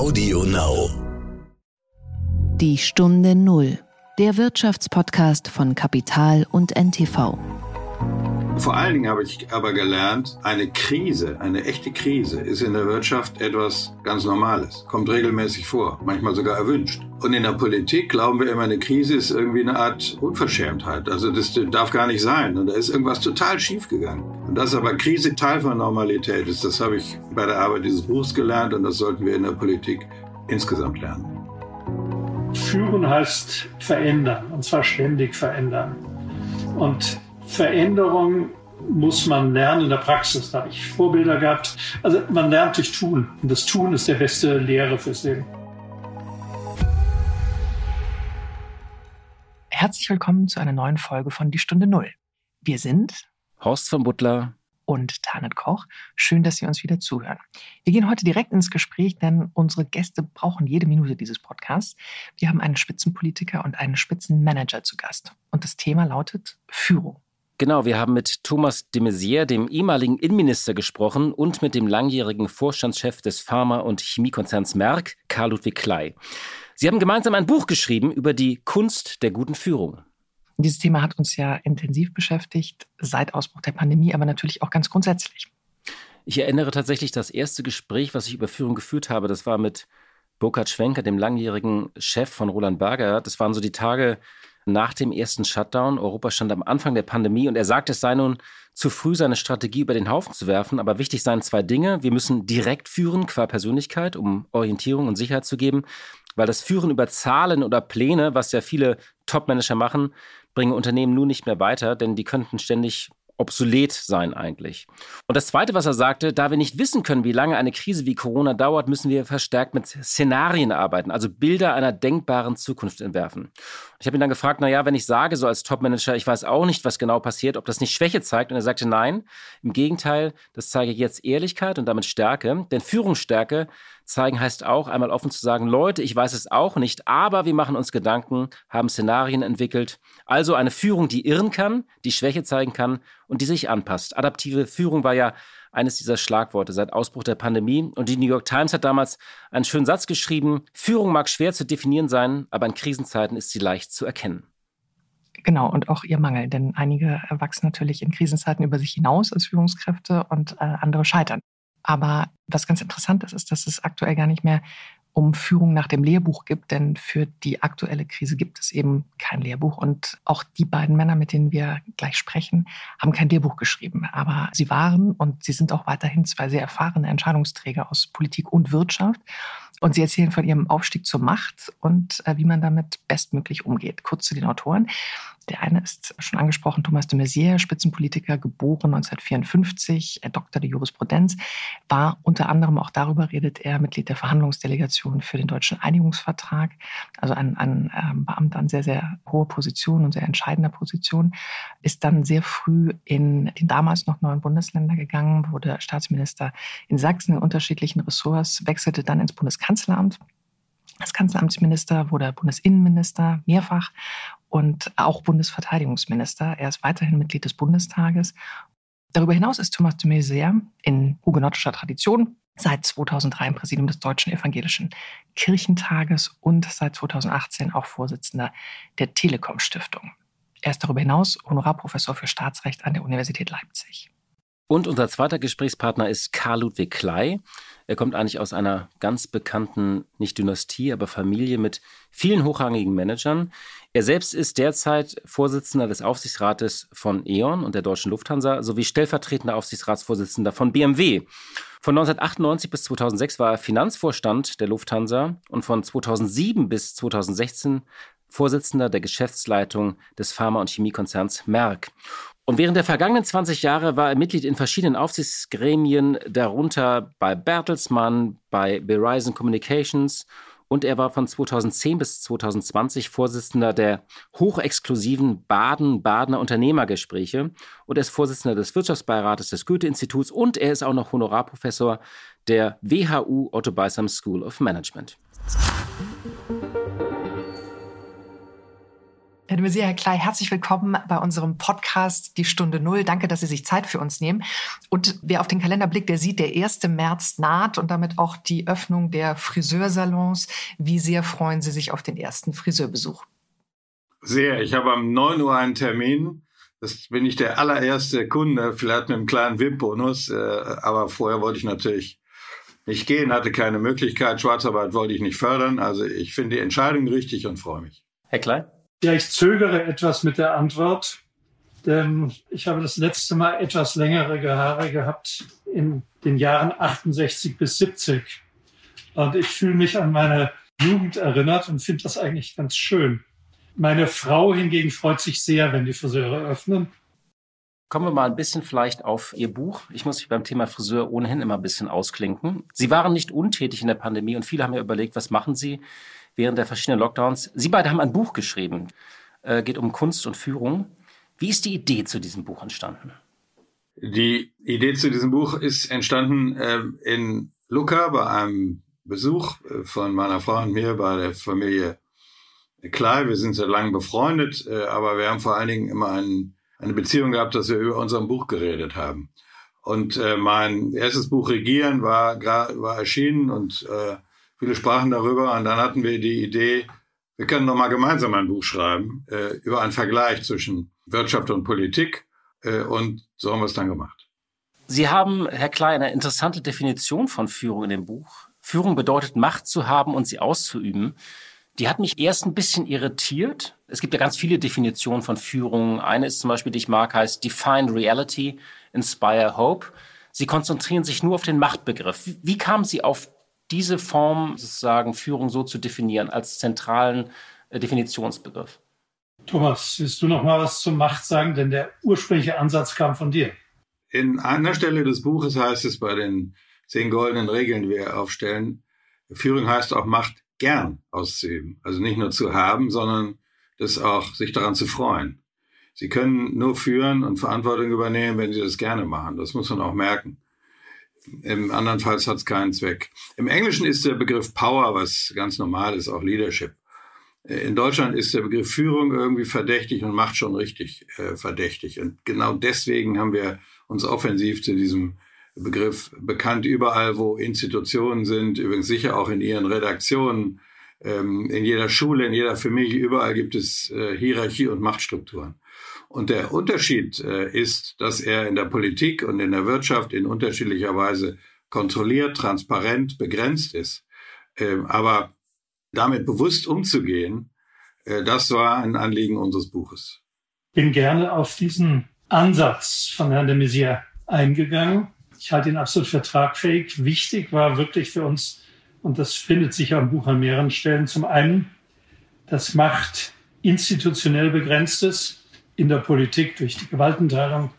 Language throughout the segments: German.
Audio Now. Die Stunde Null. Der Wirtschaftspodcast von Kapital und NTV. Vor allen Dingen habe ich aber gelernt, eine Krise, eine echte Krise ist in der Wirtschaft etwas ganz Normales, kommt regelmäßig vor, manchmal sogar erwünscht. Und in der Politik glauben wir immer, eine Krise ist irgendwie eine Art Unverschämtheit. Also das darf gar nicht sein. Und da ist irgendwas total schief gegangen. Und dass aber Krise Teil von Normalität ist, das habe ich bei der Arbeit dieses Buchs gelernt und das sollten wir in der Politik insgesamt lernen. Führen heißt verändern, und zwar ständig verändern. Und Veränderung muss man lernen in der Praxis. Da habe ich Vorbilder gehabt. Also man lernt durch Tun. Und das Tun ist der beste Lehre fürs Leben. Herzlich willkommen zu einer neuen Folge von Die Stunde Null. Wir sind Horst von Butler und Tanit Koch. Schön, dass Sie uns wieder zuhören. Wir gehen heute direkt ins Gespräch, denn unsere Gäste brauchen jede Minute dieses Podcasts. Wir haben einen Spitzenpolitiker und einen Spitzenmanager zu Gast. Und das Thema lautet Führung. Genau, wir haben mit Thomas de Maizière, dem ehemaligen Innenminister, gesprochen und mit dem langjährigen Vorstandschef des Pharma- und Chemiekonzerns Merck, Karl Ludwig Klei. Sie haben gemeinsam ein Buch geschrieben über die Kunst der guten Führung. Dieses Thema hat uns ja intensiv beschäftigt, seit Ausbruch der Pandemie, aber natürlich auch ganz grundsätzlich. Ich erinnere tatsächlich das erste Gespräch, was ich über Führung geführt habe, das war mit Burkhard Schwenker, dem langjährigen Chef von Roland Berger. Das waren so die Tage nach dem ersten Shutdown. Europa stand am Anfang der Pandemie und er sagte, es sei nun zu früh, seine Strategie über den Haufen zu werfen. Aber wichtig seien zwei Dinge. Wir müssen direkt führen qua Persönlichkeit, um Orientierung und Sicherheit zu geben. Weil das Führen über Zahlen oder Pläne, was ja viele Top-Manager machen, bringen Unternehmen nun nicht mehr weiter, denn die könnten ständig obsolet sein eigentlich. Und das Zweite, was er sagte, da wir nicht wissen können, wie lange eine Krise wie Corona dauert, müssen wir verstärkt mit Szenarien arbeiten, also Bilder einer denkbaren Zukunft entwerfen. Ich habe ihn dann gefragt, na ja, wenn ich sage so als Topmanager, ich weiß auch nicht, was genau passiert, ob das nicht Schwäche zeigt. Und er sagte, nein, im Gegenteil, das zeige jetzt Ehrlichkeit und damit Stärke. Denn Führungsstärke zeigen heißt auch, einmal offen zu sagen, Leute, ich weiß es auch nicht, aber wir machen uns Gedanken, haben Szenarien entwickelt. Also eine Führung, die irren kann, die Schwäche zeigen kann und die sich anpasst. Adaptive Führung war ja eines dieser Schlagworte seit Ausbruch der Pandemie. Und die New York Times hat damals einen schönen Satz geschrieben, Führung mag schwer zu definieren sein, aber in Krisenzeiten ist sie leicht zu erkennen. Genau, und auch ihr Mangel, denn einige wachsen natürlich in Krisenzeiten über sich hinaus als Führungskräfte und äh, andere scheitern. Aber was ganz interessant ist, ist, dass es aktuell gar nicht mehr um Führung nach dem Lehrbuch gibt, denn für die aktuelle Krise gibt es eben kein Lehrbuch. Und auch die beiden Männer, mit denen wir gleich sprechen, haben kein Lehrbuch geschrieben. Aber sie waren und sie sind auch weiterhin zwei sehr erfahrene Entscheidungsträger aus Politik und Wirtschaft. Und sie erzählen von ihrem Aufstieg zur Macht und äh, wie man damit bestmöglich umgeht. Kurz zu den Autoren. Der eine ist schon angesprochen, Thomas de Maizière, Spitzenpolitiker, geboren 1954, Doktor der Jurisprudenz, war unter anderem auch darüber redet er Mitglied der Verhandlungsdelegation für den deutschen Einigungsvertrag, also ein, ein ähm, Beamter an sehr, sehr hoher Position und sehr entscheidender Position, ist dann sehr früh in den damals noch neuen Bundesländer gegangen, wurde Staatsminister in Sachsen in unterschiedlichen Ressorts, wechselte dann ins Bundeskanzleramt als Kanzleramtsminister wurde er Bundesinnenminister mehrfach und auch Bundesverteidigungsminister. Er ist weiterhin Mitglied des Bundestages. Darüber hinaus ist Thomas de Maizière in hugenottischer Tradition seit 2003 im Präsidium des Deutschen Evangelischen Kirchentages und seit 2018 auch Vorsitzender der Telekom Stiftung. Er ist darüber hinaus Honorarprofessor für Staatsrecht an der Universität Leipzig. Und unser zweiter Gesprächspartner ist Karl Ludwig Klei. Er kommt eigentlich aus einer ganz bekannten, nicht Dynastie, aber Familie mit vielen hochrangigen Managern. Er selbst ist derzeit Vorsitzender des Aufsichtsrates von E.ON und der Deutschen Lufthansa sowie stellvertretender Aufsichtsratsvorsitzender von BMW. Von 1998 bis 2006 war er Finanzvorstand der Lufthansa und von 2007 bis 2016 Vorsitzender der Geschäftsleitung des Pharma- und Chemiekonzerns Merck. Und während der vergangenen 20 Jahre war er Mitglied in verschiedenen Aufsichtsgremien, darunter bei Bertelsmann, bei Verizon Communications. Und er war von 2010 bis 2020 Vorsitzender der hochexklusiven Baden-Badener Unternehmergespräche. Und er ist Vorsitzender des Wirtschaftsbeirates des Goethe-Instituts. Und er ist auch noch Honorarprofessor der WHU Otto Beisam School of Management. Herr de Maizière, Herr Klei, herzlich willkommen bei unserem Podcast Die Stunde Null. Danke, dass Sie sich Zeit für uns nehmen. Und wer auf den Kalender blickt, der sieht, der 1. März naht und damit auch die Öffnung der Friseursalons. Wie sehr freuen Sie sich auf den ersten Friseurbesuch? Sehr. Ich habe am 9 Uhr einen Termin. Das bin ich der allererste Kunde, vielleicht mit einem kleinen VIP-Bonus. Äh, aber vorher wollte ich natürlich nicht gehen, hatte keine Möglichkeit. Schwarzarbeit wollte ich nicht fördern. Also ich finde die Entscheidung richtig und freue mich. Herr Klein? Ja, ich zögere etwas mit der Antwort, denn ich habe das letzte Mal etwas längere Haare gehabt in den Jahren 68 bis 70. Und ich fühle mich an meine Jugend erinnert und finde das eigentlich ganz schön. Meine Frau hingegen freut sich sehr, wenn die Friseure öffnen. Kommen wir mal ein bisschen vielleicht auf Ihr Buch. Ich muss mich beim Thema Friseur ohnehin immer ein bisschen ausklinken. Sie waren nicht untätig in der Pandemie und viele haben ja überlegt, was machen Sie? während der verschiedenen Lockdowns. Sie beide haben ein Buch geschrieben, äh, geht um Kunst und Führung. Wie ist die Idee zu diesem Buch entstanden? Die Idee zu diesem Buch ist entstanden äh, in Lucca bei einem Besuch äh, von meiner Frau und mir bei der Familie Klei. Wir sind seit langem befreundet, äh, aber wir haben vor allen Dingen immer ein, eine Beziehung gehabt, dass wir über unser Buch geredet haben. Und äh, mein erstes Buch Regieren war, war erschienen und äh, Viele sprachen darüber und dann hatten wir die Idee, wir können noch mal gemeinsam ein Buch schreiben äh, über einen Vergleich zwischen Wirtschaft und Politik äh, und so haben wir es dann gemacht. Sie haben, Herr Klein, eine interessante Definition von Führung in dem Buch. Führung bedeutet Macht zu haben und sie auszuüben. Die hat mich erst ein bisschen irritiert. Es gibt ja ganz viele Definitionen von Führung. Eine ist zum Beispiel, die ich mag, heißt Define Reality, Inspire Hope. Sie konzentrieren sich nur auf den Machtbegriff. Wie kamen Sie auf diese Form sozusagen Führung so zu definieren als zentralen äh, Definitionsbegriff. Thomas, willst du noch mal was zur Macht sagen? Denn der ursprüngliche Ansatz kam von dir. In einer Stelle des Buches heißt es bei den zehn goldenen Regeln, die wir aufstellen, Führung heißt auch Macht gern auszuüben. Also nicht nur zu haben, sondern das auch sich daran zu freuen. Sie können nur führen und Verantwortung übernehmen, wenn Sie das gerne machen. Das muss man auch merken. Im andernfalls hat es keinen Zweck. Im Englischen ist der Begriff Power, was ganz normal ist, auch Leadership. Äh, in Deutschland ist der Begriff Führung irgendwie verdächtig und macht schon richtig äh, verdächtig. Und genau deswegen haben wir uns offensiv zu diesem Begriff bekannt, überall, wo Institutionen sind, übrigens sicher auch in ihren Redaktionen, ähm, in jeder Schule, in jeder Familie, überall gibt es äh, Hierarchie und Machtstrukturen. Und der Unterschied äh, ist, dass er in der Politik und in der Wirtschaft in unterschiedlicher Weise kontrolliert, transparent, begrenzt ist. Ähm, aber damit bewusst umzugehen, äh, das war ein Anliegen unseres Buches. Bin gerne auf diesen Ansatz von Herrn de Maizière eingegangen. Ich halte ihn absolut für tragfähig. Wichtig war wirklich für uns, und das findet sich auch im Buch an mehreren Stellen, zum einen, das Macht institutionell begrenztes, in der Politik durch die Gewaltenteilung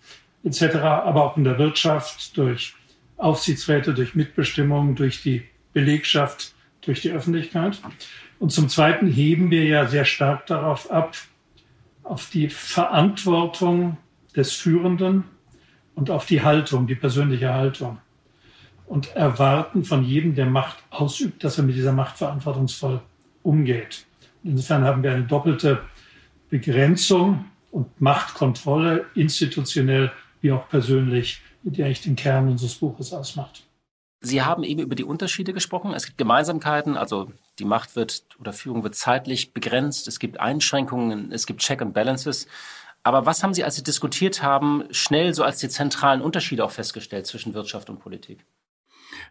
etc., aber auch in der Wirtschaft durch Aufsichtsräte, durch Mitbestimmung, durch die Belegschaft, durch die Öffentlichkeit. Und zum Zweiten heben wir ja sehr stark darauf ab, auf die Verantwortung des Führenden und auf die Haltung, die persönliche Haltung. Und erwarten von jedem, der Macht ausübt, dass er mit dieser Macht verantwortungsvoll umgeht. Insofern haben wir eine doppelte Begrenzung und Machtkontrolle institutionell wie auch persönlich, die eigentlich den Kern unseres Buches ausmacht. Sie haben eben über die Unterschiede gesprochen. Es gibt Gemeinsamkeiten, also die Macht wird oder Führung wird zeitlich begrenzt. Es gibt Einschränkungen, es gibt Check and Balances. Aber was haben Sie, als Sie diskutiert haben, schnell so als die zentralen Unterschiede auch festgestellt zwischen Wirtschaft und Politik?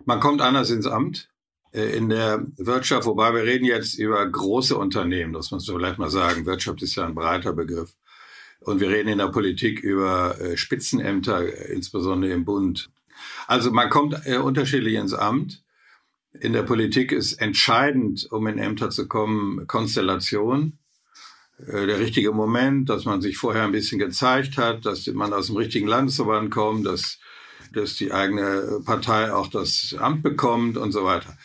Man kommt anders ins Amt. Äh, in der Wirtschaft, wobei wir reden jetzt über große Unternehmen, das muss man vielleicht mal sagen. Wirtschaft ist ja ein breiter Begriff. Und wir reden in der Politik über äh, Spitzenämter, äh, insbesondere im Bund. Also man kommt unterschiedlich ins Amt. In der Politik ist entscheidend, um in Ämter zu kommen, Konstellation. Äh, der richtige Moment, dass man sich vorher ein bisschen gezeigt hat, dass man aus dem richtigen Landesverband kommt, dass, dass die eigene Partei auch das Amt bekommt und so weiter.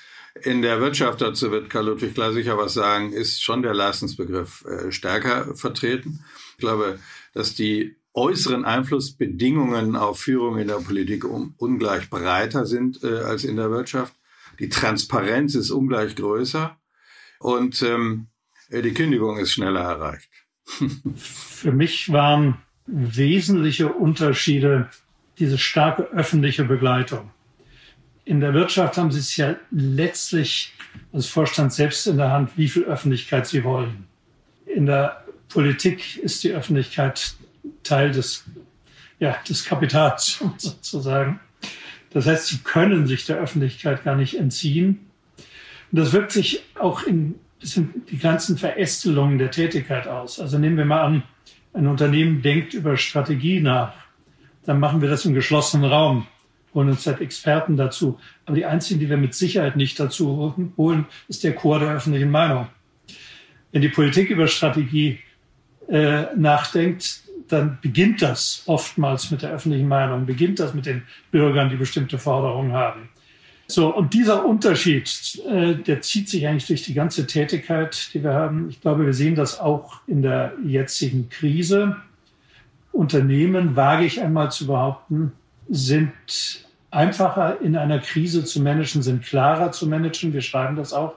In der Wirtschaft, dazu wird Karl Ludwig gleich sicher was sagen, ist schon der Leistungsbegriff äh, stärker vertreten. Ich glaube, dass die äußeren Einflussbedingungen auf Führung in der Politik ungleich breiter sind äh, als in der Wirtschaft. Die Transparenz ist ungleich größer und ähm, die Kündigung ist schneller erreicht. Für mich waren wesentliche Unterschiede diese starke öffentliche Begleitung. In der Wirtschaft haben Sie es ja letztlich als Vorstand selbst in der Hand, wie viel Öffentlichkeit Sie wollen. In der Politik ist die Öffentlichkeit Teil des, ja, des Kapitals sozusagen. Das heißt, Sie können sich der Öffentlichkeit gar nicht entziehen. Und das wirkt sich auch in sind die ganzen Verästelungen der Tätigkeit aus. Also nehmen wir mal an, ein Unternehmen denkt über Strategie nach. Dann machen wir das im geschlossenen Raum, holen uns halt Experten dazu. Aber die einzigen, die wir mit Sicherheit nicht dazu holen, ist der Chor der öffentlichen Meinung. Wenn die Politik über Strategie äh, nachdenkt, dann beginnt das oftmals mit der öffentlichen Meinung, beginnt das mit den Bürgern, die bestimmte Forderungen haben. So, und dieser Unterschied, äh, der zieht sich eigentlich durch die ganze Tätigkeit, die wir haben. Ich glaube, wir sehen das auch in der jetzigen Krise. Unternehmen, wage ich einmal zu behaupten, sind einfacher in einer Krise zu managen, sind klarer zu managen, wir schreiben das auch,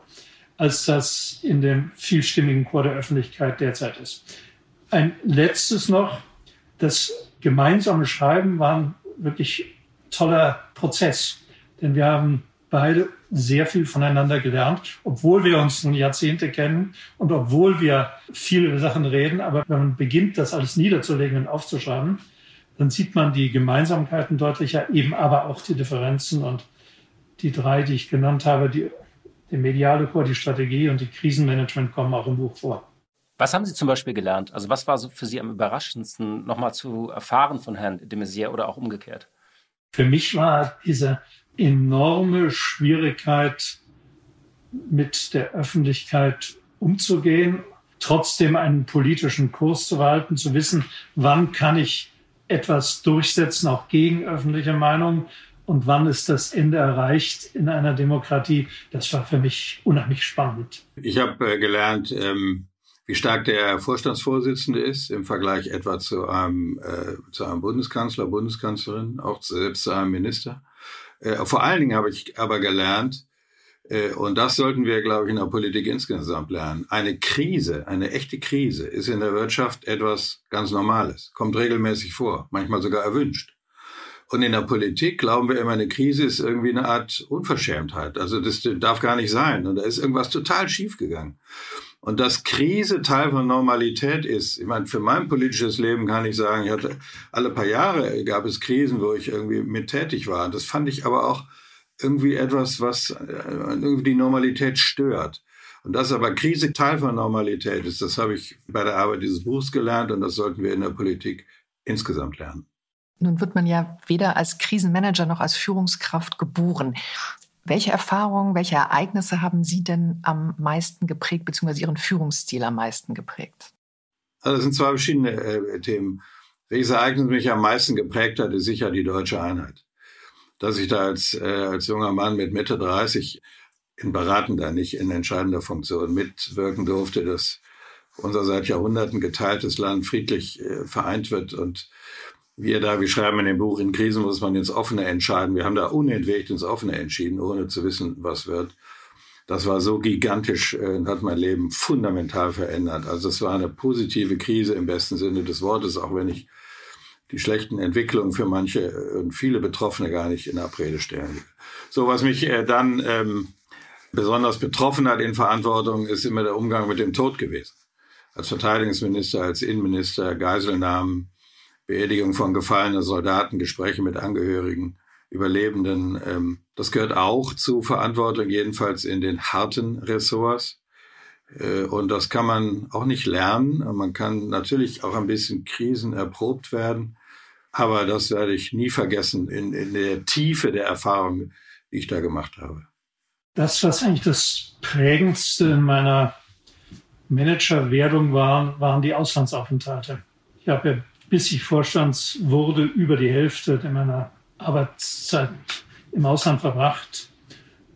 als das in dem vielstimmigen Chor der Öffentlichkeit derzeit ist. Ein letztes noch, das gemeinsame Schreiben war ein wirklich toller Prozess. Denn wir haben beide sehr viel voneinander gelernt, obwohl wir uns nun Jahrzehnte kennen und obwohl wir viele Sachen reden. Aber wenn man beginnt, das alles niederzulegen und aufzuschreiben, dann sieht man die Gemeinsamkeiten deutlicher, eben aber auch die Differenzen. Und die drei, die ich genannt habe, die, der mediale Chor, die Strategie und die Krisenmanagement kommen auch im Buch vor. Was haben Sie zum Beispiel gelernt? Also was war so für Sie am überraschendsten, nochmal zu erfahren von Herrn de Maizière oder auch umgekehrt? Für mich war diese enorme Schwierigkeit, mit der Öffentlichkeit umzugehen, trotzdem einen politischen Kurs zu behalten, zu wissen, wann kann ich etwas durchsetzen, auch gegen öffentliche Meinung, und wann ist das Ende erreicht in einer Demokratie. Das war für mich unheimlich spannend. Ich habe äh, gelernt, ähm, wie stark der Vorstandsvorsitzende ist im Vergleich etwa zu einem, äh, zu einem Bundeskanzler, Bundeskanzlerin, auch selbst zu einem Minister. Äh, vor allen Dingen habe ich aber gelernt, äh, und das sollten wir, glaube ich, in der Politik insgesamt lernen. Eine Krise, eine echte Krise ist in der Wirtschaft etwas ganz Normales, kommt regelmäßig vor, manchmal sogar erwünscht. Und in der Politik glauben wir immer, eine Krise ist irgendwie eine Art Unverschämtheit. Also das darf gar nicht sein. Und da ist irgendwas total schiefgegangen. Und dass Krise Teil von Normalität ist. Ich meine, für mein politisches Leben kann ich sagen, ich hatte alle paar Jahre gab es Krisen, wo ich irgendwie mit tätig war. Das fand ich aber auch irgendwie etwas, was äh, irgendwie die Normalität stört. Und dass aber Krise Teil von Normalität ist, das habe ich bei der Arbeit dieses Buchs gelernt und das sollten wir in der Politik insgesamt lernen. Nun wird man ja weder als Krisenmanager noch als Führungskraft geboren. Welche Erfahrungen, welche Ereignisse haben Sie denn am meisten geprägt, beziehungsweise Ihren Führungsstil am meisten geprägt? Also das sind zwei verschiedene äh, Themen. Welches Ereignis mich am meisten geprägt hat, ist sicher die deutsche Einheit. Dass ich da als, äh, als junger Mann mit Mitte 30 in beratender, nicht in entscheidender Funktion mitwirken durfte, dass unser seit Jahrhunderten geteiltes Land friedlich äh, vereint wird und wir da, wir schreiben in dem Buch, in Krisen muss man ins Offene entscheiden. Wir haben da unentwegt ins Offene entschieden, ohne zu wissen, was wird. Das war so gigantisch äh, und hat mein Leben fundamental verändert. Also es war eine positive Krise im besten Sinne des Wortes, auch wenn ich die schlechten Entwicklungen für manche und viele Betroffene gar nicht in Abrede stellen. So, was mich äh, dann ähm, besonders betroffen hat in Verantwortung, ist immer der Umgang mit dem Tod gewesen. Als Verteidigungsminister, als Innenminister, Geiselnahmen, Beerdigung von gefallenen Soldaten, Gespräche mit Angehörigen, Überlebenden. Ähm, das gehört auch zu Verantwortung, jedenfalls in den harten Ressorts. Äh, und das kann man auch nicht lernen. Man kann natürlich auch ein bisschen Krisen erprobt werden. Aber das werde ich nie vergessen in, in der Tiefe der Erfahrung, die ich da gemacht habe. Das, was eigentlich das prägendste in meiner Managerwerdung war, waren die Auslandsaufenthalte. Ich habe ja bis ich Vorstands wurde, über die Hälfte meiner Arbeitszeit im Ausland verbracht.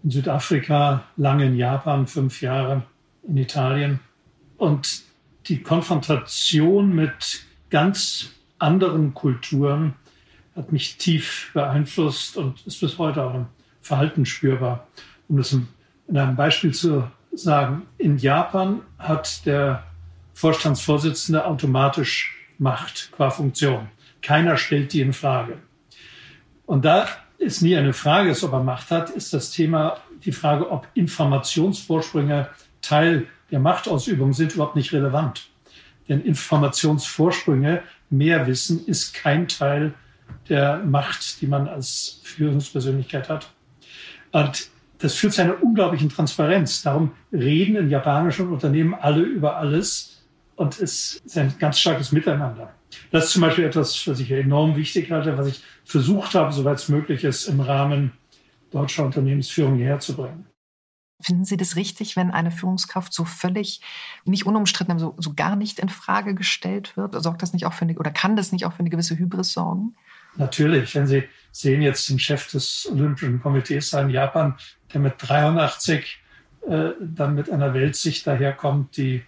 In Südafrika, lange in Japan, fünf Jahre in Italien. Und die Konfrontation mit ganz anderen Kulturen hat mich tief beeinflusst und ist bis heute auch im Verhalten spürbar. Um das in einem Beispiel zu sagen, in Japan hat der Vorstandsvorsitzende automatisch macht qua Funktion. Keiner stellt die in Frage. Und da es nie eine Frage ist, ob er Macht hat, ist das Thema die Frage, ob Informationsvorsprünge Teil der Machtausübung sind, überhaupt nicht relevant. Denn Informationsvorsprünge, mehr Wissen ist kein Teil der Macht, die man als Führungspersönlichkeit hat. Und das führt zu einer unglaublichen Transparenz. Darum reden in japanischen Unternehmen alle über alles und es ist ein ganz starkes Miteinander. Das ist zum Beispiel etwas, was ich enorm wichtig halte, was ich versucht habe, soweit es möglich ist, im Rahmen deutscher Unternehmensführung herzubringen. Finden Sie das richtig, wenn eine Führungskraft so völlig nicht unumstritten, so, so gar nicht in Frage gestellt wird? Sorgt das nicht auch für eine, oder kann das nicht auch für eine gewisse Hybris sorgen? Natürlich, wenn Sie sehen jetzt den Chef des Olympischen Komitees in Japan, der mit 83 äh, dann mit einer Weltsicht daherkommt, die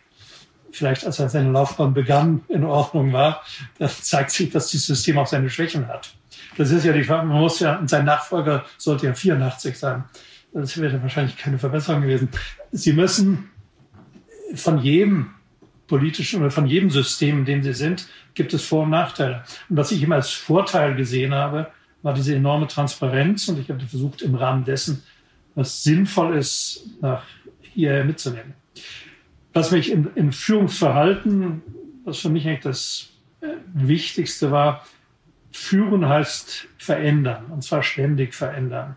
vielleicht als er seine Laufbahn begann, in Ordnung war, dann zeigt sich, dass dieses System auch seine Schwächen hat. Das ist ja die Frage, man muss ja, sein Nachfolger sollte ja 84 sein. Das wäre wahrscheinlich keine Verbesserung gewesen. Sie müssen von jedem politischen oder von jedem System, in dem sie sind, gibt es Vor- und Nachteile. Und was ich immer als Vorteil gesehen habe, war diese enorme Transparenz und ich habe versucht, im Rahmen dessen, was sinnvoll ist, nach hier mitzunehmen. Was mich im, im Führungsverhalten, was für mich eigentlich das äh, Wichtigste war, führen heißt verändern, und zwar ständig verändern.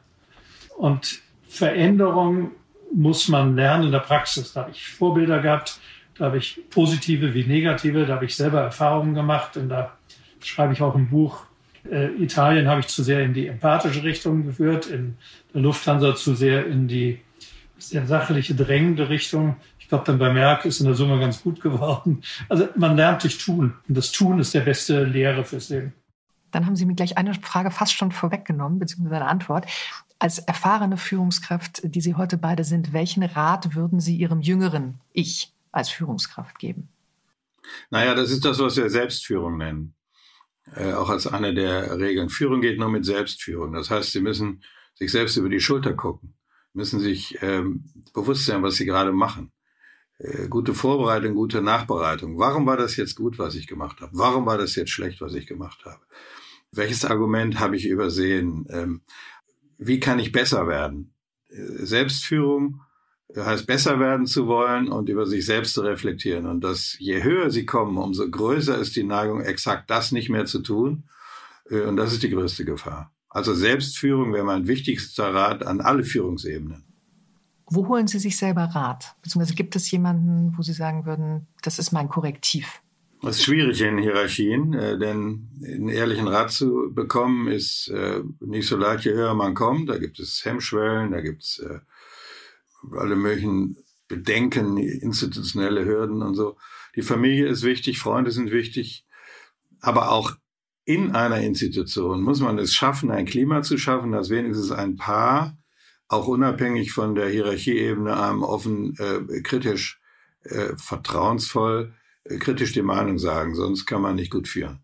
Und Veränderung muss man lernen in der Praxis. Da habe ich Vorbilder gehabt, da habe ich positive wie negative, da habe ich selber Erfahrungen gemacht und da schreibe ich auch im Buch. Äh, Italien habe ich zu sehr in die empathische Richtung geführt, in der Lufthansa zu sehr in die sehr sachliche, drängende Richtung. Ich glaube, dann bei Merck ist in der Summe ganz gut geworden. Also man lernt durch Tun. Und das Tun ist der beste Lehre fürs Leben. Dann haben Sie mir gleich eine Frage fast schon vorweggenommen, beziehungsweise eine Antwort. Als erfahrene Führungskraft, die Sie heute beide sind, welchen Rat würden Sie Ihrem jüngeren Ich als Führungskraft geben? Naja, das ist das, was wir Selbstführung nennen. Äh, auch als eine der Regeln. Führung geht nur mit Selbstführung. Das heißt, Sie müssen sich selbst über die Schulter gucken, müssen sich ähm, bewusst sein, was Sie gerade machen. Äh, gute Vorbereitung, gute Nachbereitung. Warum war das jetzt gut, was ich gemacht habe? Warum war das jetzt schlecht, was ich gemacht habe? Welches Argument habe ich übersehen? Ähm, wie kann ich besser werden? Äh, Selbstführung heißt besser werden zu wollen und über sich selbst zu reflektieren. Und dass je höher sie kommen, umso größer ist die Neigung, exakt das nicht mehr zu tun. Äh, und das ist die größte Gefahr. Also Selbstführung wäre mein wichtigster Rat an alle Führungsebenen. Wo holen Sie sich selber Rat? Beziehungsweise gibt es jemanden, wo Sie sagen würden, das ist mein Korrektiv? Das ist schwierig in Hierarchien, äh, denn einen ehrlichen Rat zu bekommen ist äh, nicht so leicht, je höher man kommt. Da gibt es Hemmschwellen, da gibt es äh, alle möglichen Bedenken, institutionelle Hürden und so. Die Familie ist wichtig, Freunde sind wichtig, aber auch in einer Institution muss man es schaffen, ein Klima zu schaffen, dass wenigstens ein Paar, auch unabhängig von der Hierarchieebene, einem offen, äh, kritisch, äh, vertrauensvoll kritisch die Meinung sagen, sonst kann man nicht gut führen.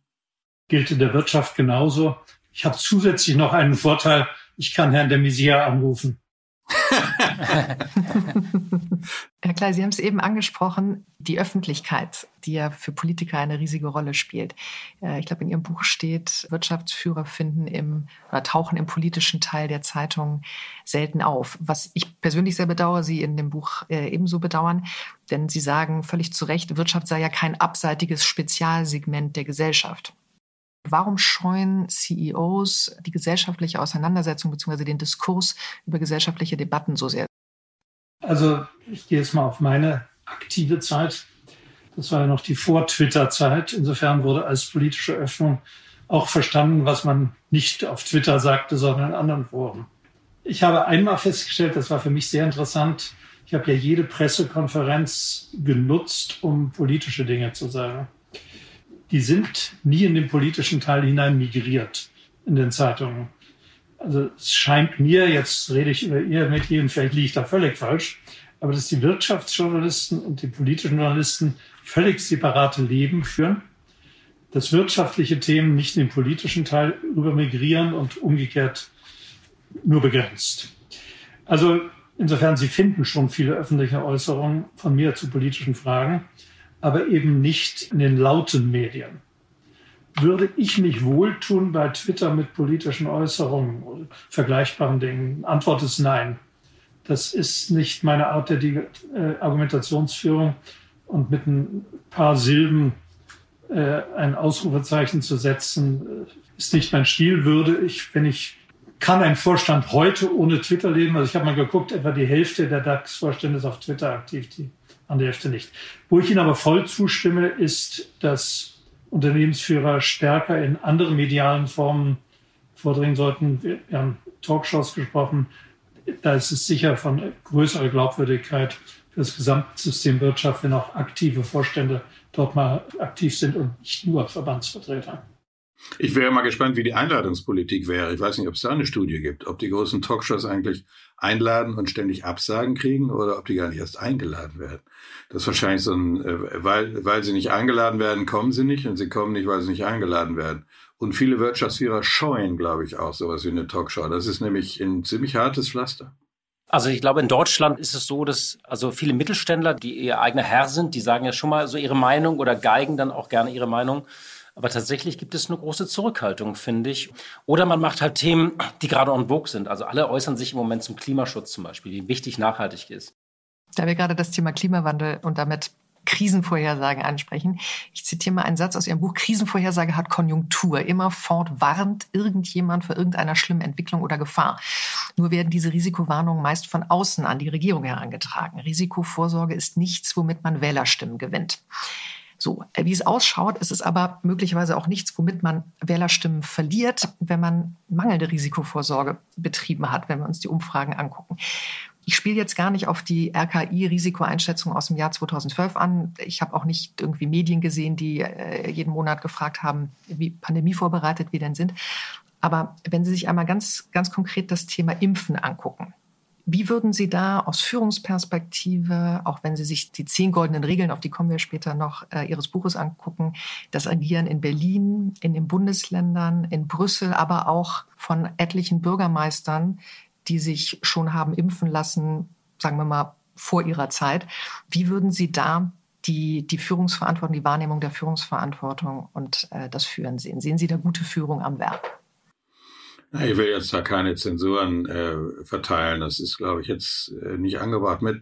Gilt in der Wirtschaft genauso. Ich habe zusätzlich noch einen Vorteil, ich kann Herrn de Maizière anrufen. Herr Klein, Sie haben es eben angesprochen, die Öffentlichkeit, die ja für Politiker eine riesige Rolle spielt. Äh, ich glaube, in Ihrem Buch steht, Wirtschaftsführer finden im oder tauchen im politischen Teil der Zeitung selten auf. Was ich persönlich sehr bedauere, Sie in dem Buch äh, ebenso bedauern, denn Sie sagen völlig zu Recht, Wirtschaft sei ja kein abseitiges Spezialsegment der Gesellschaft. Warum scheuen CEOs die gesellschaftliche Auseinandersetzung bzw. den Diskurs über gesellschaftliche Debatten so sehr? Also ich gehe jetzt mal auf meine aktive Zeit. Das war ja noch die Vor-Twitter-Zeit. Insofern wurde als politische Öffnung auch verstanden, was man nicht auf Twitter sagte, sondern in anderen Foren. Ich habe einmal festgestellt, das war für mich sehr interessant, ich habe ja jede Pressekonferenz genutzt, um politische Dinge zu sagen die sind nie in den politischen Teil hinein migriert in den Zeitungen. Also es scheint mir, jetzt rede ich über Ihr Medien, vielleicht liege ich da völlig falsch, aber dass die Wirtschaftsjournalisten und die politischen Journalisten völlig separate Leben führen, dass wirtschaftliche Themen nicht in den politischen Teil rüber migrieren und umgekehrt nur begrenzt. Also insofern, Sie finden schon viele öffentliche Äußerungen von mir zu politischen Fragen. aber eben nicht in den lauten Medien. Würde ich mich wohltun bei Twitter mit politischen Äußerungen oder vergleichbaren Dingen? Antwort ist nein. Das ist nicht meine Art der äh, Argumentationsführung und mit ein paar Silben äh, ein Ausrufezeichen zu setzen, äh, ist nicht mein Stil. Würde ich, wenn ich kann ein Vorstand heute ohne Twitter leben? Also ich habe mal geguckt, etwa die Hälfte der DAX-Vorstände ist auf Twitter aktiv, die andere Hälfte nicht. Wo ich Ihnen aber voll zustimme, ist, dass Unternehmensführer stärker in andere medialen Formen vordringen sollten. Wir haben Talkshows gesprochen. Da ist es sicher von größerer Glaubwürdigkeit für das Gesamtsystem Wirtschaft, wenn auch aktive Vorstände dort mal aktiv sind und nicht nur Verbandsvertreter. Ich wäre mal gespannt, wie die Einladungspolitik wäre. Ich weiß nicht, ob es da eine Studie gibt, ob die großen Talkshows eigentlich einladen und ständig Absagen kriegen oder ob die gar nicht erst eingeladen werden. Das ist wahrscheinlich so ein, äh, weil, weil sie nicht eingeladen werden, kommen sie nicht und sie kommen nicht, weil sie nicht eingeladen werden. Und viele Wirtschaftsführer scheuen, glaube ich, auch sowas wie eine Talkshow. Das ist nämlich ein ziemlich hartes Pflaster. Also ich glaube, in Deutschland ist es so, dass also viele Mittelständler, die ihr eigener Herr sind, die sagen ja schon mal so ihre Meinung oder geigen dann auch gerne ihre Meinung. Aber tatsächlich gibt es eine große Zurückhaltung, finde ich. Oder man macht halt Themen, die gerade en vogue sind. Also alle äußern sich im Moment zum Klimaschutz zum Beispiel, wie wichtig nachhaltig ist. Da wir gerade das Thema Klimawandel und damit Krisenvorhersagen ansprechen. Ich zitiere mal einen Satz aus Ihrem Buch. Krisenvorhersage hat Konjunktur. Immerfort warnt irgendjemand vor irgendeiner schlimmen Entwicklung oder Gefahr. Nur werden diese Risikowarnungen meist von außen an die Regierung herangetragen. Risikovorsorge ist nichts, womit man Wählerstimmen gewinnt. So, wie es ausschaut, ist es aber möglicherweise auch nichts, womit man Wählerstimmen verliert, wenn man mangelnde Risikovorsorge betrieben hat, wenn wir uns die Umfragen angucken. Ich spiele jetzt gar nicht auf die RKI-Risikoeinschätzung aus dem Jahr 2012 an. Ich habe auch nicht irgendwie Medien gesehen, die äh, jeden Monat gefragt haben, wie Pandemie vorbereitet wir denn sind. Aber wenn Sie sich einmal ganz, ganz konkret das Thema Impfen angucken, wie würden Sie da aus Führungsperspektive, auch wenn Sie sich die zehn goldenen Regeln, auf die kommen wir später noch, äh, Ihres Buches angucken, das Agieren in Berlin, in den Bundesländern, in Brüssel, aber auch von etlichen Bürgermeistern, die sich schon haben impfen lassen, sagen wir mal, vor ihrer Zeit. Wie würden Sie da die, die Führungsverantwortung, die Wahrnehmung der Führungsverantwortung und äh, das Führen sehen? Sehen Sie da gute Führung am Werk? Ich will jetzt da keine Zensuren äh, verteilen. Das ist, glaube ich, jetzt äh, nicht angebracht mit.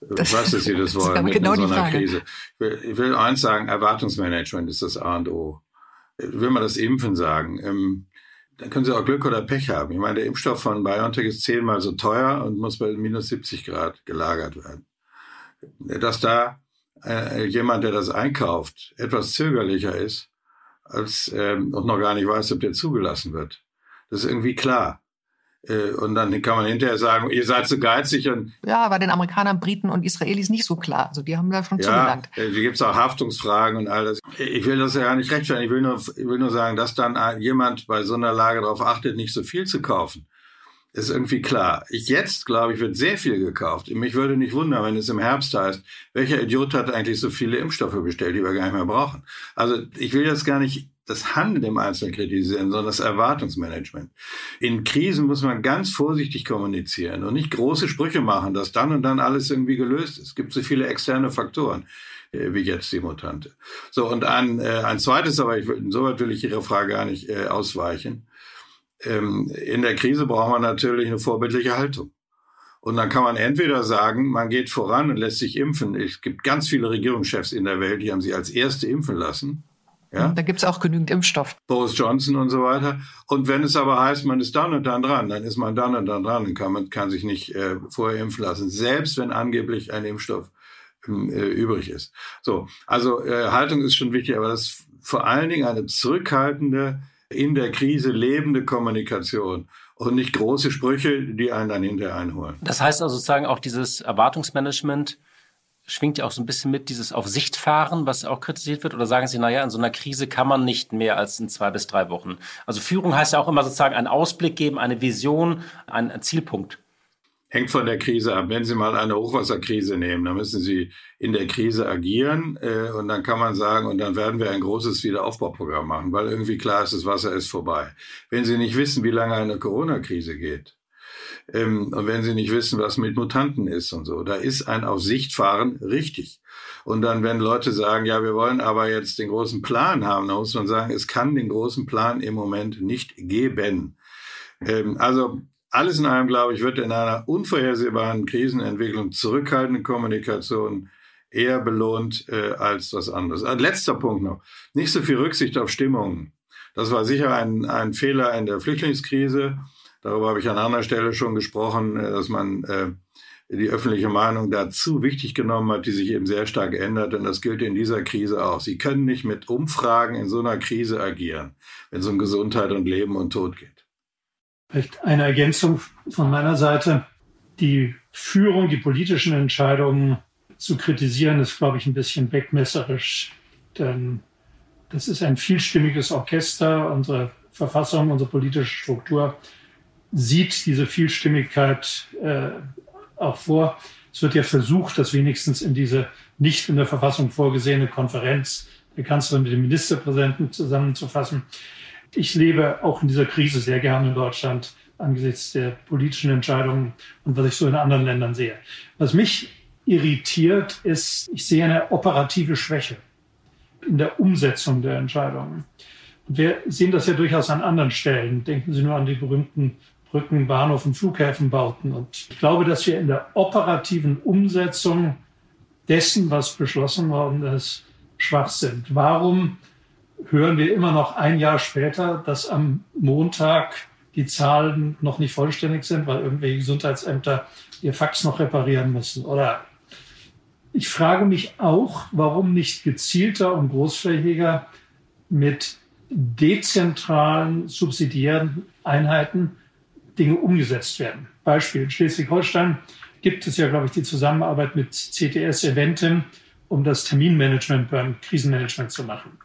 Ich weiß, dass Sie das wollen, das mit genau so einer Krise. Ich will, ich will, eins sagen, Erwartungsmanagement ist das A und O. Will man das Impfen sagen, ähm, dann können Sie auch Glück oder Pech haben. Ich meine, der Impfstoff von BioNTech ist zehnmal so teuer und muss bei minus 70 Grad gelagert werden. Dass da äh, jemand, der das einkauft, etwas zögerlicher ist als ähm, und noch gar nicht weiß, ob der zugelassen wird das ist irgendwie klar. Äh, und dann kann man hinterher sagen, ihr seid zu so geizig und. Ja, bei den Amerikanern, Briten und Israelis nicht so klar. Also die haben da schon ja, zugelangt. Ja, äh, gibt es auch Haftungsfragen und all das. Ich will das ja gar nicht rechtfertigen. Ich will nur, ich will nur sagen, dass dann jemand bei so einer Lage darauf achtet, nicht so viel zu kaufen. Ist irgendwie klar. Ich jetzt, glaube ich, wird sehr viel gekauft. Mich würde nicht wundern, wenn es im Herbst heißt, welcher Idiot hat eigentlich so viele Impfstoffe bestellt, die wir gar nicht mehr brauchen. Also ich will jetzt gar nicht das Handeln im Einzelnen kritisieren, sondern das Erwartungsmanagement. In Krisen muss man ganz vorsichtig kommunizieren und nicht große Sprüche machen, dass dann und dann alles irgendwie gelöst ist. Es gibt so viele externe Faktoren äh, wie jetzt die Mutante. So, und ein, äh, ein zweites, aber ich, will ich Ihre Frage gar nicht äh, ausweichen. Ähm, in der Krise braucht man natürlich eine vorbildliche Haltung. Und dann kann man entweder sagen, man geht voran und lässt sich impfen. Es gibt ganz viele Regierungschefs in der Welt, die haben sich als erste impfen lassen. Ja? Da gibt es auch genügend Impfstoff. Boris Johnson und so weiter. Und wenn es aber heißt, man ist dann und dann dran, dann ist man dann und dann dran und kann, man kann sich nicht äh, vorher impfen lassen, selbst wenn angeblich ein Impfstoff ähm, äh, übrig ist. So, also äh, Haltung ist schon wichtig, aber das ist vor allen Dingen eine zurückhaltende, in der Krise lebende Kommunikation und nicht große Sprüche, die einen dann hinterher einholen. Das heißt also sozusagen auch dieses Erwartungsmanagement schwingt ja auch so ein bisschen mit dieses auf Sicht fahren, was auch kritisiert wird? Oder sagen Sie, naja, in so einer Krise kann man nicht mehr als in zwei bis drei Wochen? Also Führung heißt ja auch immer sozusagen einen Ausblick geben, eine Vision, einen Zielpunkt. Hängt von der Krise ab. Wenn Sie mal eine Hochwasserkrise nehmen, dann müssen Sie in der Krise agieren äh, und dann kann man sagen, und dann werden wir ein großes Wiederaufbauprogramm machen, weil irgendwie klar ist, das Wasser ist vorbei. Wenn Sie nicht wissen, wie lange eine Corona-Krise geht, Ähm, und wenn sie nicht wissen, was mit Mutanten ist und so, da ist ein auf Sicht fahren richtig. Und dann, wenn Leute sagen, ja, wir wollen aber jetzt den großen Plan haben, dann muss man sagen, es kann den großen Plan im Moment nicht geben. Ähm, also alles in allem, glaube ich, wird in einer unvorhersehbaren Krisenentwicklung zurückhaltende Kommunikation eher belohnt äh, als was anderes. Ein letzter Punkt noch. Nicht so viel Rücksicht auf Stimmungen. Das war sicher ein, ein Fehler in der Flüchtlingskrise. Darüber habe ich an anderer Stelle schon gesprochen, äh, dass man äh, die öffentliche Meinung dazu wichtig genommen hat, die sich eben sehr stark ändert. Und das gilt in dieser Krise auch. Sie können nicht mit Umfragen in so einer Krise agieren, wenn es um Gesundheit und Leben und Tod geht. Vielleicht eine Ergänzung von meiner Seite. Die Führung, die politischen Entscheidungen zu kritisieren, ist, glaube ich, ein bisschen wegmesserisch. Denn das ist ein vielstimmiges Orchester. Unsere Verfassung, unsere politische Struktur sieht diese Vielstimmigkeit äh, auch vor. Es wird ja versucht, das wenigstens in diese nicht in der Verfassung vorgesehene Konferenz der Kanzlerin mit dem Ministerpräsidenten zusammenzufassen. Ich lebe auch in dieser Krise sehr gerne in Deutschland angesichts der politischen Entscheidungen und was ich so in anderen Ländern sehe. Was mich irritiert, ist, ich sehe eine operative Schwäche in der Umsetzung der Entscheidungen. Und wir sehen das ja durchaus an anderen Stellen. Denken Sie nur an die berühmten Brücken, Bahnhof und Flughäfen bauten. Und ich glaube, dass wir in der operativen Umsetzung dessen, was beschlossen worden ist, schwach sind. Warum hören wir immer noch ein Jahr später, dass am Montag die Zahlen noch nicht vollständig sind, weil irgendwelche Gesundheitsämter ihr Fax noch reparieren müssen? Oder ich frage mich auch, warum nicht gezielter und großflächiger mit dezentralen, subsidiären Einheiten Dinge umgesetzt werden. Beispiel in Schleswig-Holstein gibt es ja, glaube ich, die Zusammenarbeit mit CTS Eventim, um das Terminmanagement beim Krisenmanagement zu machen.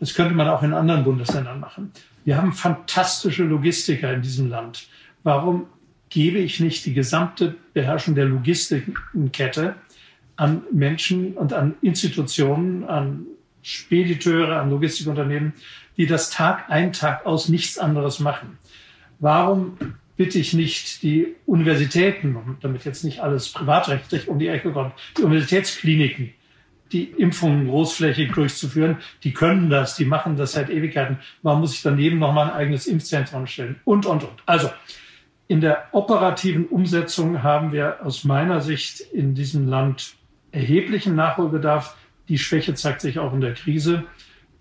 Das könnte man auch in anderen Bundesländern machen. Wir haben fantastische Logistiker in diesem Land. Warum gebe ich nicht die gesamte Beherrschung der Logistikkette an Menschen und an Institutionen, an Spediteure, an Logistikunternehmen, die das Tag ein, Tag aus nichts anderes machen? Warum bitte ich nicht die Universitäten, damit jetzt nicht alles privatrechtlich um die Ecke kommt, die Universitätskliniken, die Impfungen großflächig durchzuführen, die können das, die machen das seit Ewigkeiten. Warum muss ich daneben nochmal ein eigenes Impfzentrum stellen? Und, und, und. Also, in der operativen Umsetzung haben wir aus meiner Sicht in diesem Land erheblichen Nachholbedarf. Die Schwäche zeigt sich auch in der Krise.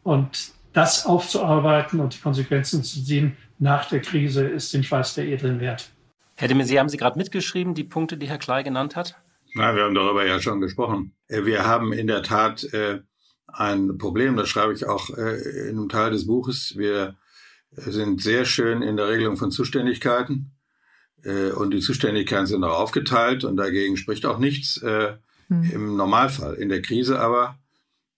Und das aufzuarbeiten und die Konsequenzen zu ziehen, nach der Krise ist den Schweiß der Edlen wert. Herr de Maizière, haben Sie gerade mitgeschrieben, die Punkte, die Herr Klei genannt hat? Na, wir haben darüber ja schon gesprochen. Äh, wir haben in der Tat äh, ein Problem, das schreibe ich auch äh, in einem Teil des Buches. Wir sind sehr schön in der Regelung von Zuständigkeiten äh, und die Zuständigkeiten sind auch aufgeteilt und dagegen spricht auch nichts äh, hm. im Normalfall. In der Krise aber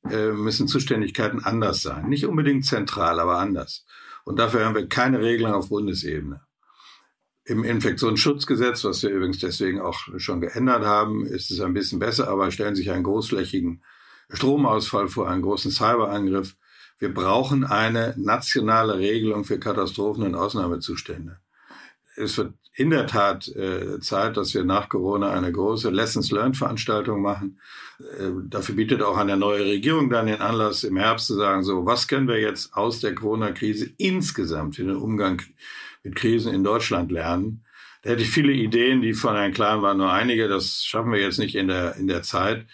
äh, müssen Zuständigkeiten anders sein. Nicht unbedingt zentral, aber anders. Und dafür haben wir keine Regeln auf Bundesebene. Im Infektionsschutzgesetz, was wir übrigens deswegen auch schon geändert haben, ist es ein bisschen besser, aber stellen sich einen großflächigen Stromausfall vor, einen großen Cyberangriff. Wir brauchen eine nationale Regelung für Katastrophen und Ausnahmezustände. Es wird in der Tat äh, Zeit, dass wir nach Corona eine große Lessons Learned Veranstaltung machen. Äh, dafür bietet auch eine neue Regierung dann den Anlass, im Herbst zu sagen, so, was können wir jetzt aus der Corona-Krise insgesamt für den Umgang mit Krisen in Deutschland lernen? Da hätte ich viele Ideen, die von Herrn Klein waren nur einige. Das schaffen wir jetzt nicht in der, in der Zeit.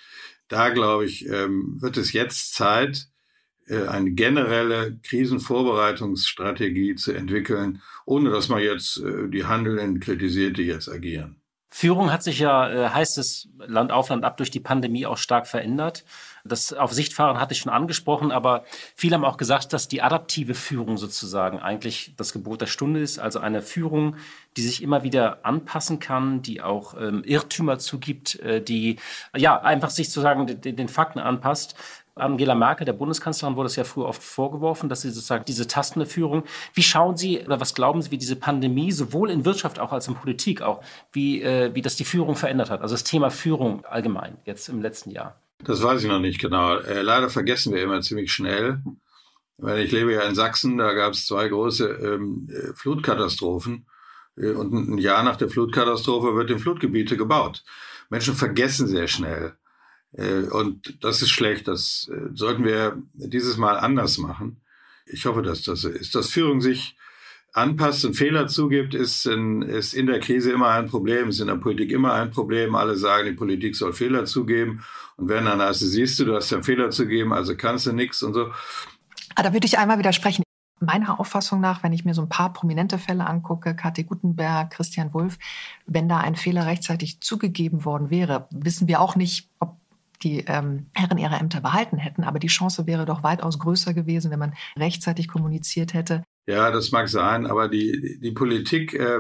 Da, glaube ich, ähm, wird es jetzt Zeit, eine generelle Krisenvorbereitungsstrategie zu entwickeln, ohne dass man jetzt äh, die Handelnden kritisiert, die jetzt agieren. Führung hat sich ja, äh, heißt es, Land auf, Land ab durch die Pandemie auch stark verändert. Das auf Sichtfahren hatte ich schon angesprochen, aber viele haben auch gesagt, dass die adaptive Führung sozusagen eigentlich das Gebot der Stunde ist. Also eine Führung, die sich immer wieder anpassen kann, die auch ähm, Irrtümer zugibt, äh, die ja einfach sich sozusagen den, den Fakten anpasst. Angela Merkel, der Bundeskanzlerin, wurde es ja früher oft vorgeworfen, dass sie sozusagen diese tastende Führung. Wie schauen Sie oder was glauben Sie, wie diese Pandemie sowohl in Wirtschaft auch als in Politik auch, wie, äh, wie das die Führung verändert hat? Also das Thema Führung allgemein jetzt im letzten Jahr. Das weiß ich noch nicht genau. Äh, leider vergessen wir immer ziemlich schnell. Weil ich lebe ja in Sachsen, da gab es zwei große ähm, äh, Flutkatastrophen. Äh, und ein Jahr nach der Flutkatastrophe wird in Flutgebiete gebaut. Menschen vergessen sehr schnell. Äh, und das ist schlecht. Das äh, sollten wir dieses Mal anders machen. Ich hoffe, dass das so ist. Dass Führung sich anpasst und Fehler zugibt, ist in, ist in der Krise immer ein Problem, ist in der Politik immer ein Problem. Alle sagen, die Politik soll Fehler zugeben. Und wenn dann heißt, siehst du, du hast ja Fehler zugeben, also kannst du nichts und so. Ah, da würde ich einmal widersprechen. Meiner Auffassung nach, wenn ich mir so ein paar prominente Fälle angucke, Kathi Gutenberg, Christian Wulff, wenn da ein Fehler rechtzeitig zugegeben worden wäre, wissen wir auch nicht, ob die ähm, Herren ihre Ämter behalten hätten. Aber die Chance wäre doch weitaus größer gewesen, wenn man rechtzeitig kommuniziert hätte. Ja, das mag sein, aber die, die Politik äh,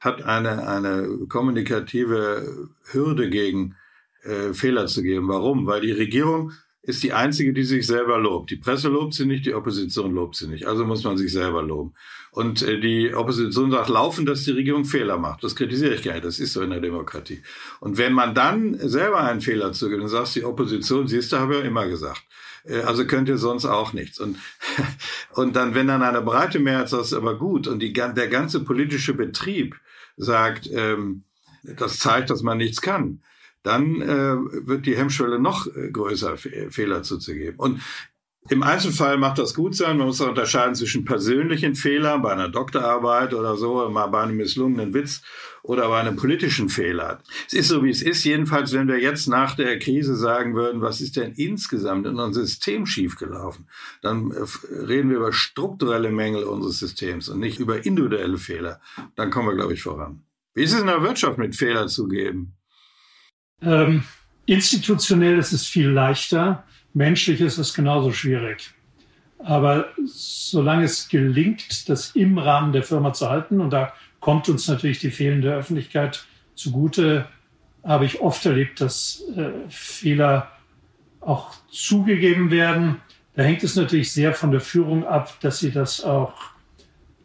hat eine, eine kommunikative Hürde gegen äh, Fehler zu geben. Warum? Weil die Regierung ist die einzige, die sich selber lobt. Die Presse lobt sie nicht, die Opposition lobt sie nicht. Also muss man sich selber loben. Und äh, die Opposition sagt laufend, dass die Regierung Fehler macht. Das kritisiere ich gar nicht. Das ist so in der Demokratie. Und wenn man dann selber einen Fehler zugibt, dann sagst die Opposition, siehst du, habe ich ja immer gesagt. Äh, also könnt ihr sonst auch nichts. Und, und dann, wenn dann eine breite Mehrheit sagt, ist aber gut und die, der ganze politische Betrieb sagt, ähm, das zeigt, dass man nichts kann, dann äh, wird die Hemmschwelle noch äh, größer, Fehler zuzugeben. Und im Einzelfall macht das gut sein. Man muss auch unterscheiden zwischen persönlichen Fehlern bei einer Doktorarbeit oder so, mal bei einem misslungenen Witz oder bei einem politischen Fehler. Es ist so, wie es ist. Jedenfalls, wenn wir jetzt nach der Krise sagen würden, was ist denn insgesamt in unserem System schiefgelaufen, dann äh, reden wir über strukturelle Mängel unseres Systems und nicht über individuelle Fehler. Dann kommen wir, glaube ich, voran. Wie ist es in der Wirtschaft mit Fehler zugeben? Ähm, institutionell ist es viel leichter, menschlich ist es genauso schwierig. Aber solange es gelingt, das im Rahmen der Firma zu halten, und da kommt uns natürlich die fehlende Öffentlichkeit zugute, habe ich oft erlebt, dass äh, Fehler auch zugegeben werden. Da hängt es natürlich sehr von der Führung ab, dass sie das auch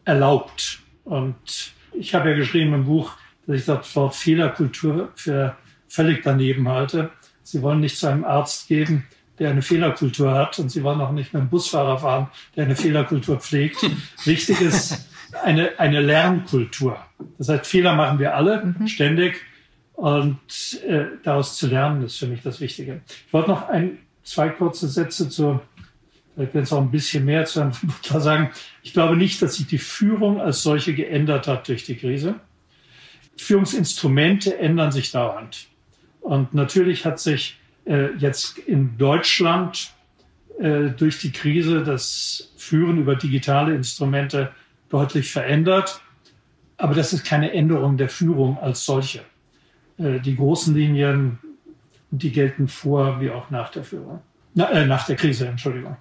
erlaubt. Und ich habe ja geschrieben im Buch, dass ich das Wort Fehlerkultur für völlig daneben halte. Sie wollen nicht zu einem Arzt gehen, der eine Fehlerkultur hat und Sie wollen auch nicht mit einem Busfahrer fahren, der eine Fehlerkultur pflegt. Wichtig ist eine, eine Lernkultur. Das heißt, Fehler machen wir alle mhm. ständig und äh, daraus zu lernen ist für mich das Wichtige. Ich wollte noch ein, zwei kurze Sätze zu, vielleicht werden es auch ein bisschen mehr zu Herrn Butler sagen. Ich glaube nicht, dass sich die Führung als solche geändert hat durch die Krise. Führungsinstrumente ändern sich dauernd. Und natürlich hat sich äh, jetzt in Deutschland äh, durch die Krise das Führen über digitale Instrumente deutlich verändert. Aber das ist keine Änderung der Führung als solche. Äh, die großen Linien, die gelten vor wie auch nach der Führung. Na, äh, nach der Krise, Entschuldigung.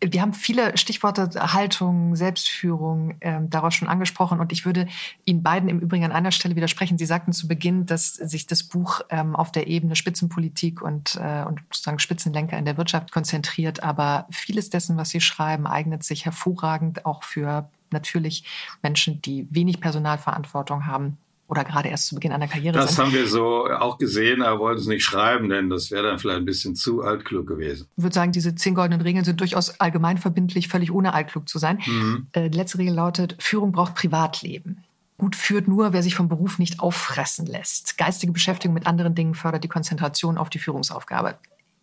Wir haben viele Stichworte Haltung, Selbstführung ähm, daraus schon angesprochen. Und ich würde Ihnen beiden im Übrigen an einer Stelle widersprechen. Sie sagten zu Beginn, dass sich das Buch ähm, auf der Ebene Spitzenpolitik und, äh, und sozusagen Spitzenlenker in der Wirtschaft konzentriert, aber vieles dessen, was Sie schreiben, eignet sich hervorragend auch für natürlich Menschen, die wenig Personalverantwortung haben, oder gerade erst zu Beginn einer Karriere das sind. Das haben wir so auch gesehen, aber wollten es nicht schreiben, denn das wäre dann vielleicht ein bisschen zu altklug gewesen. Ich würde sagen, diese zehn goldenen Regeln sind durchaus allgemeinverbindlich, völlig ohne altklug zu sein. Mhm. Äh, die letzte Regel lautet, Führung braucht Privatleben. Gut führt nur, wer sich vom Beruf nicht auffressen lässt. Geistige Beschäftigung mit anderen Dingen fördert die Konzentration auf die Führungsaufgabe.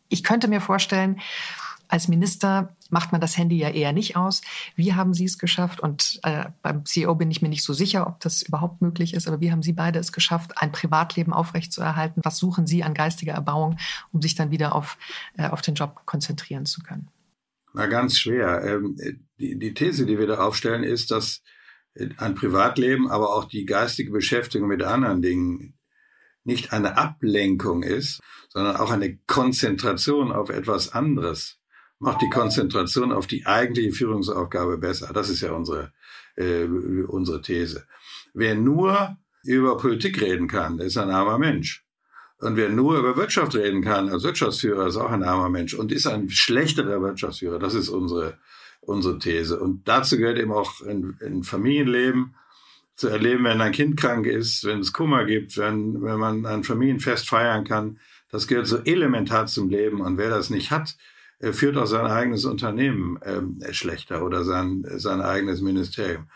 Ich könnte mir vorstellen, als Minister macht man das Handy ja eher nicht aus. Wie haben Sie es geschafft? Und äh, beim CEO bin ich mir nicht so sicher, ob das überhaupt möglich ist, aber wie haben Sie beide es geschafft, ein Privatleben aufrechtzuerhalten? Was suchen Sie an geistiger Erbauung, um sich dann wieder auf, äh, auf den Job konzentrieren zu können? Na, ganz schwer. Ähm, die, die These, die wir da aufstellen, ist, dass ein Privatleben, aber auch die geistige Beschäftigung mit anderen Dingen nicht eine Ablenkung ist, sondern auch eine Konzentration auf etwas anderes macht die Konzentration auf die eigentliche Führungsaufgabe besser. Das ist ja unsere, äh, unsere These. Wer nur über Politik reden kann, ist ein armer Mensch. Und wer nur über Wirtschaft reden kann als Wirtschaftsführer, ist auch ein armer Mensch und ist ein schlechterer Wirtschaftsführer. Das ist unsere, unsere These. Und dazu gehört eben auch ein, ein Familienleben zu erleben, wenn ein Kind krank ist, wenn es Kummer gibt, wenn, wenn man ein Familienfest feiern kann. Das gehört so elementar zum Leben. Und wer das nicht hat, führt auch sein eigenes Unternehmen ähm, schlechter oder sein, sein eigenes Ministerium.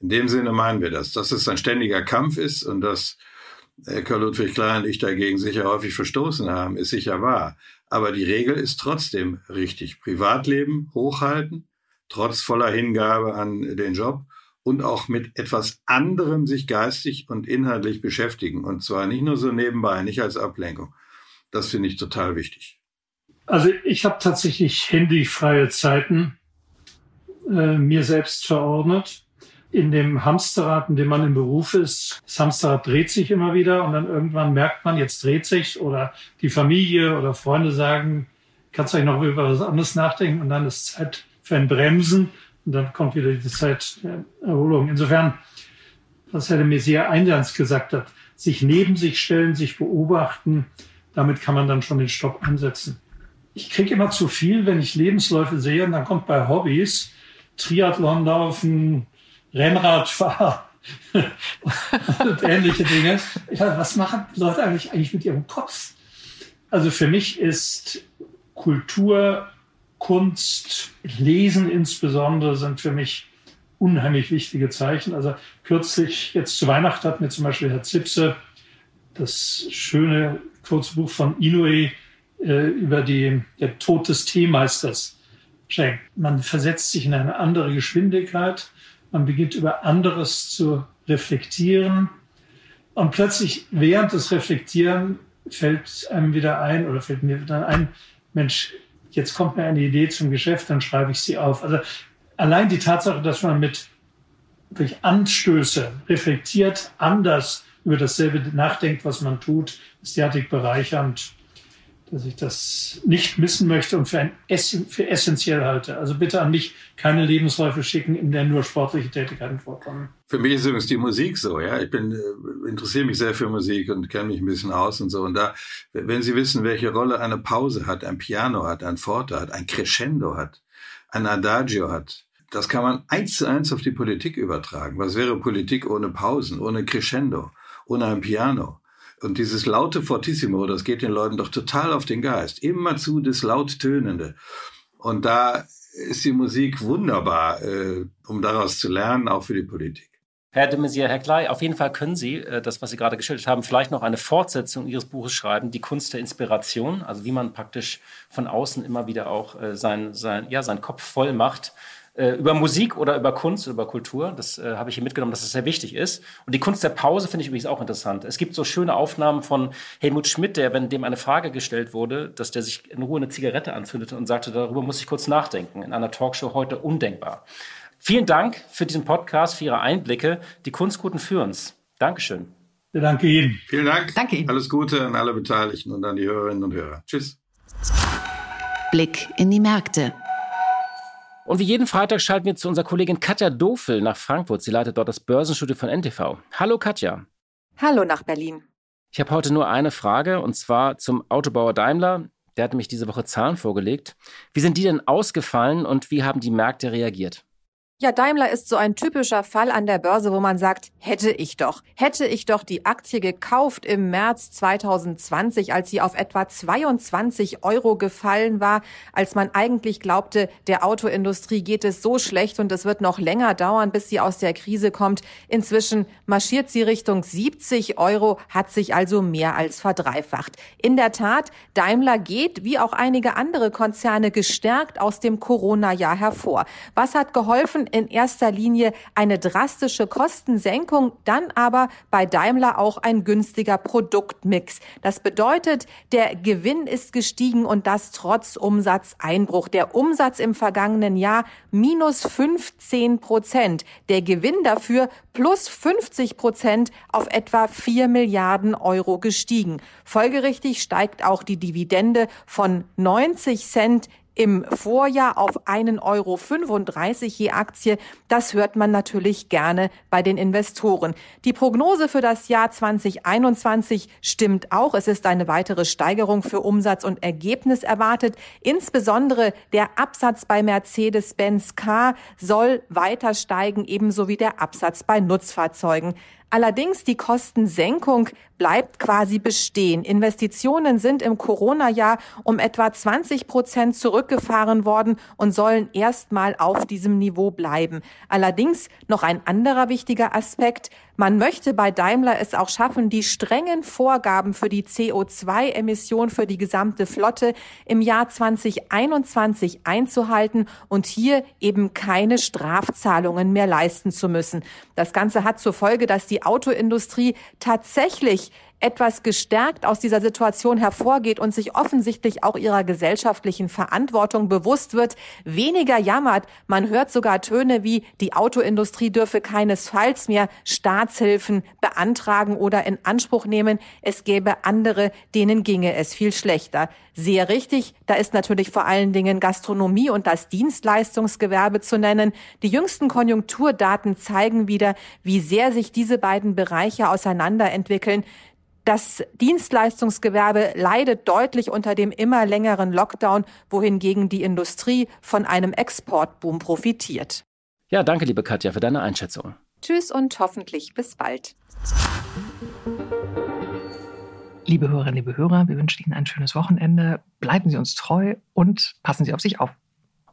In dem Sinne meinen wir das. Dass es ein ständiger Kampf ist und dass Karl Ludwig Klein und ich dagegen sicher häufig verstoßen haben, ist sicher wahr. Aber die Regel ist trotzdem richtig. Privatleben hochhalten, trotz voller Hingabe an den Job und auch mit etwas anderem sich geistig und inhaltlich beschäftigen. Und zwar nicht nur so nebenbei, nicht als Ablenkung. Das finde ich total wichtig. Also ich habe tatsächlich handyfreie Zeiten äh, mir selbst verordnet. In dem Hamsterrad, in dem man im Beruf ist, das Hamsterrad dreht sich immer wieder und dann irgendwann merkt man, jetzt dreht sich oder die Familie oder Freunde sagen, kannst du eigentlich noch über was anderes nachdenken und dann ist Zeit für ein Bremsen und dann kommt wieder die Zeit der Erholung. Insofern, was Herr de Maizière eingangs gesagt hat, sich neben sich stellen, sich beobachten, damit kann man dann schon den Stopp ansetzen. Ich kriege immer zu viel, wenn ich Lebensläufe sehe und dann kommt bei Hobbys Triathlon laufen, Rennradfahren und ähnliche Dinge. Weiß, was machen Leute eigentlich, eigentlich mit ihrem Kopf? Also für mich ist Kultur Kunst, Lesen insbesondere sind für mich unheimlich wichtige Zeichen. Also kürzlich, jetzt zu Weihnachten hat mir zum Beispiel Herr Zipse das schöne Kurzbuch von Inoue äh, über die, der Tod des Teemeisters schenkt. Man versetzt sich in eine andere Geschwindigkeit, man beginnt über anderes zu reflektieren und plötzlich während des Reflektieren fällt einem wieder ein oder fällt mir dann ein, Mensch, jetzt kommt mir eine Idee zum Geschäft, dann schreibe ich sie auf. Also allein die Tatsache, dass man mit durch Anstöße reflektiert, anders über dasselbe nachdenkt, was man tut, ist derartig bereichernd, dass ich das nicht missen möchte und für, ein Essen, für essentiell halte. Also bitte an mich keine Lebensläufe schicken, in der nur sportliche Tätigkeiten vorkommen. Für mich ist übrigens die Musik so, ja. Ich bin, äh, interessiere mich sehr für Musik und kenne mich ein bisschen aus und so. Und da, wenn Sie wissen, welche Rolle eine Pause hat, ein Piano hat, ein Forte hat, ein Crescendo hat, ein Adagio hat, das kann man eins zu eins auf die Politik übertragen. Was wäre Politik ohne Pausen, ohne Crescendo, ohne ein Piano? Und dieses laute Fortissimo, das geht den Leuten doch total auf den Geist. Immerzu das Lauttönende. Und da ist die Musik wunderbar, äh, um daraus zu lernen, auch für die Politik. Herr de Maizière, Herr Klei, auf jeden Fall können Sie äh, das, was Sie gerade geschildert haben, vielleicht noch eine Fortsetzung Ihres Buches schreiben, die Kunst der Inspiration, also wie man praktisch von außen immer wieder auch äh, sein, sein, ja, seinen Kopf voll macht äh, über Musik oder über Kunst, über Kultur. Das äh, habe ich hier mitgenommen, dass es das sehr wichtig ist. Und die Kunst der Pause finde ich übrigens auch interessant. Es gibt so schöne Aufnahmen von Helmut Schmidt, der, wenn dem eine Frage gestellt wurde, dass der sich in Ruhe eine Zigarette anzündete und sagte, darüber muss ich kurz nachdenken. In einer Talkshow heute undenkbar. Vielen Dank für diesen Podcast, für Ihre Einblicke. Die Kunstguten führen's. Dankeschön. Ja, danke Ihnen. Vielen Dank. Danke Ihnen. Alles Gute an alle Beteiligten und an die Hörerinnen und Hörer. Tschüss. Blick in die Märkte. Und wie jeden Freitag schalten wir zu unserer Kollegin Katja Dofel nach Frankfurt. Sie leitet dort das Börsenstudio von NTV. Hallo Katja. Hallo nach Berlin. Ich habe heute nur eine Frage und zwar zum Autobauer Daimler. Der hat mich diese Woche Zahlen vorgelegt. Wie sind die denn ausgefallen und wie haben die Märkte reagiert? Ja, Daimler ist so ein typischer Fall an der Börse, wo man sagt, hätte ich doch, hätte ich doch die Aktie gekauft im März 2020, als sie auf etwa 22 Euro gefallen war, als man eigentlich glaubte, der Autoindustrie geht es so schlecht und es wird noch länger dauern, bis sie aus der Krise kommt. Inzwischen marschiert sie Richtung 70 Euro, hat sich also mehr als verdreifacht. In der Tat, Daimler geht, wie auch einige andere Konzerne, gestärkt aus dem Corona-Jahr hervor. Was hat geholfen? In erster Linie eine drastische Kostensenkung, dann aber bei Daimler auch ein günstiger Produktmix. Das bedeutet, der Gewinn ist gestiegen und das trotz Umsatzeinbruch. Der Umsatz im vergangenen Jahr minus 15 Prozent. Der Gewinn dafür plus 50 Prozent auf etwa 4 Milliarden Euro gestiegen. Folgerichtig steigt auch die Dividende von 90 Cent im Vorjahr auf 1,35 Euro je Aktie. Das hört man natürlich gerne bei den Investoren. Die Prognose für das Jahr 2021 stimmt auch. Es ist eine weitere Steigerung für Umsatz und Ergebnis erwartet. Insbesondere der Absatz bei Mercedes-Benz Car soll weiter steigen, ebenso wie der Absatz bei Nutzfahrzeugen. Allerdings die Kostensenkung bleibt quasi bestehen. Investitionen sind im Corona-Jahr um etwa 20 Prozent zurückgefahren worden und sollen erstmal auf diesem Niveau bleiben. Allerdings noch ein anderer wichtiger Aspekt. Man möchte bei Daimler es auch schaffen, die strengen Vorgaben für die CO2-Emission für die gesamte Flotte im Jahr 2021 einzuhalten und hier eben keine Strafzahlungen mehr leisten zu müssen. Das Ganze hat zur Folge, dass die Autoindustrie tatsächlich etwas gestärkt aus dieser Situation hervorgeht und sich offensichtlich auch ihrer gesellschaftlichen Verantwortung bewusst wird, weniger jammert. Man hört sogar Töne wie, die Autoindustrie dürfe keinesfalls mehr Staatshilfen beantragen oder in Anspruch nehmen. Es gäbe andere, denen ginge es viel schlechter. Sehr richtig, da ist natürlich vor allen Dingen Gastronomie und das Dienstleistungsgewerbe zu nennen. Die jüngsten Konjunkturdaten zeigen wieder, wie sehr sich diese beiden Bereiche auseinanderentwickeln. Das Dienstleistungsgewerbe leidet deutlich unter dem immer längeren Lockdown, wohingegen die Industrie von einem Exportboom profitiert. Ja, danke, liebe Katja, für deine Einschätzung. Tschüss und hoffentlich bis bald. Liebe Hörerinnen, liebe Hörer, wir wünschen Ihnen ein schönes Wochenende. Bleiben Sie uns treu und passen Sie auf sich auf.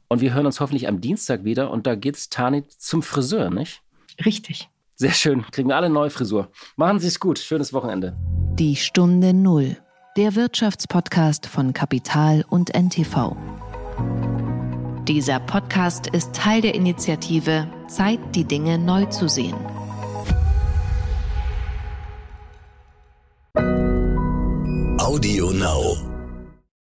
Und wir hören uns hoffentlich am Dienstag wieder und da geht's Tani zum Friseur, nicht? Richtig. Sehr schön. Kriegen wir alle eine neue Frisur. Machen Sie es gut. Schönes Wochenende. Die Stunde Null. Der Wirtschaftspodcast von Kapital und NTV. Dieser Podcast ist Teil der Initiative Zeit, die Dinge neu zu sehen. Audio Now.